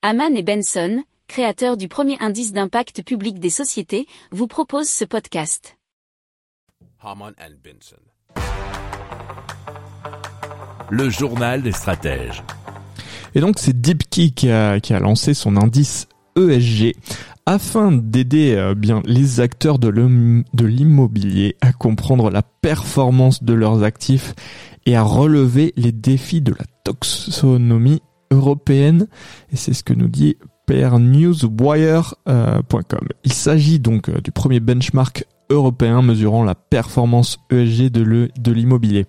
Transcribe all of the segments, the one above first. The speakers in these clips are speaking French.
Haman et Benson, créateurs du premier indice d'impact public des sociétés, vous proposent ce podcast. Haman and Benson. Le journal des stratèges. Et donc c'est DeepKey qui a, qui a lancé son indice ESG afin d'aider euh, bien les acteurs de l'immobilier à comprendre la performance de leurs actifs et à relever les défis de la taxonomie européenne. Et c'est ce que nous dit pernewswire.com. Il s'agit donc euh, du premier benchmark européen mesurant la performance ESG de l'immobilier.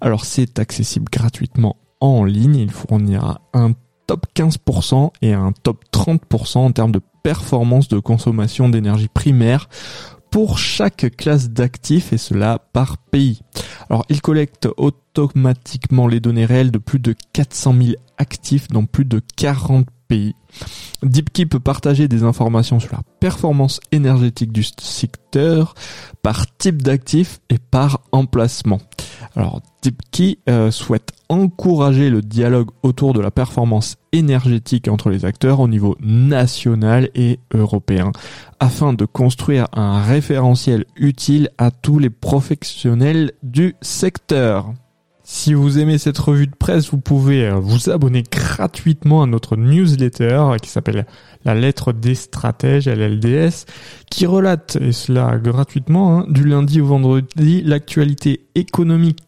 Alors c'est accessible gratuitement en ligne. Il fournira un top 15% et un top 30% en termes de performance de consommation d'énergie primaire pour chaque classe d'actifs et cela par pays. Alors il collecte automatiquement les données réelles de plus de 400 000 actifs dans plus de 40 pays. DeepKey peut partager des informations sur la performance énergétique du secteur par type d'actif et par emplacement. Alors DeepKey euh, souhaite encourager le dialogue autour de la performance énergétique entre les acteurs au niveau national et européen afin de construire un référentiel utile à tous les professionnels du secteur. Si vous aimez cette revue de presse, vous pouvez euh, vous abonner gratuitement à notre newsletter euh, qui s'appelle La lettre des stratèges, LLDS, qui relate, et cela gratuitement, hein, du lundi au vendredi, l'actualité économique,